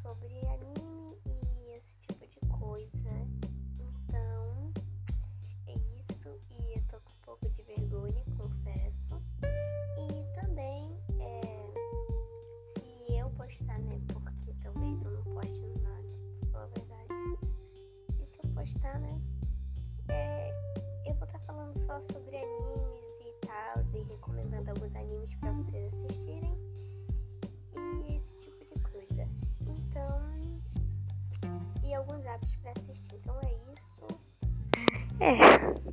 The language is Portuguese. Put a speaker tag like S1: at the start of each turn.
S1: sobre anime e esse tipo de coisa. Então, é isso. E eu tô com um pouco de vergonha, confesso. E também, é, se eu postar, né? Porque talvez eu não poste nada, pra falar a verdade. E se eu postar, né? É, eu vou estar tá falando só sobre animes e tal, e recomendando alguns animes para vocês assistirem. Alguns apps para assistir. Então é isso. É.